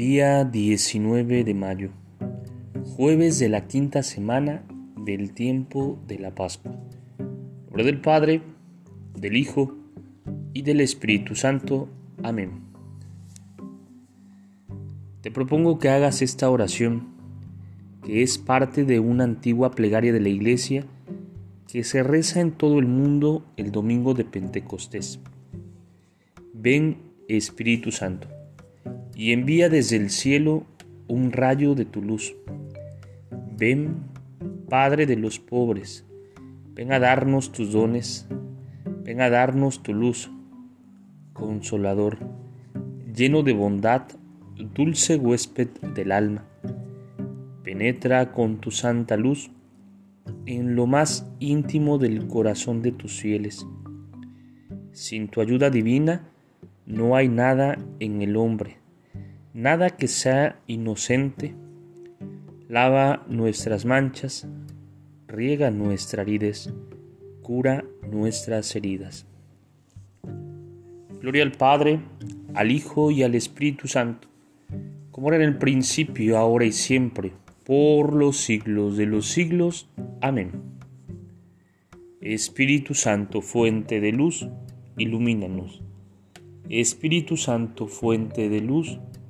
Día 19 de mayo, jueves de la quinta semana del tiempo de la Pascua. Nombre del Padre, del Hijo y del Espíritu Santo. Amén. Te propongo que hagas esta oración, que es parte de una antigua plegaria de la Iglesia que se reza en todo el mundo el domingo de Pentecostés. Ven Espíritu Santo y envía desde el cielo un rayo de tu luz. Ven, Padre de los pobres, ven a darnos tus dones, ven a darnos tu luz, consolador, lleno de bondad, dulce huésped del alma. Penetra con tu santa luz en lo más íntimo del corazón de tus fieles. Sin tu ayuda divina no hay nada en el hombre nada que sea inocente, lava nuestras manchas, riega nuestras heridas, cura nuestras heridas. Gloria al Padre, al Hijo y al Espíritu Santo, como era en el principio, ahora y siempre, por los siglos de los siglos. Amén. Espíritu Santo, fuente de luz, ilumínanos. Espíritu Santo, fuente de luz,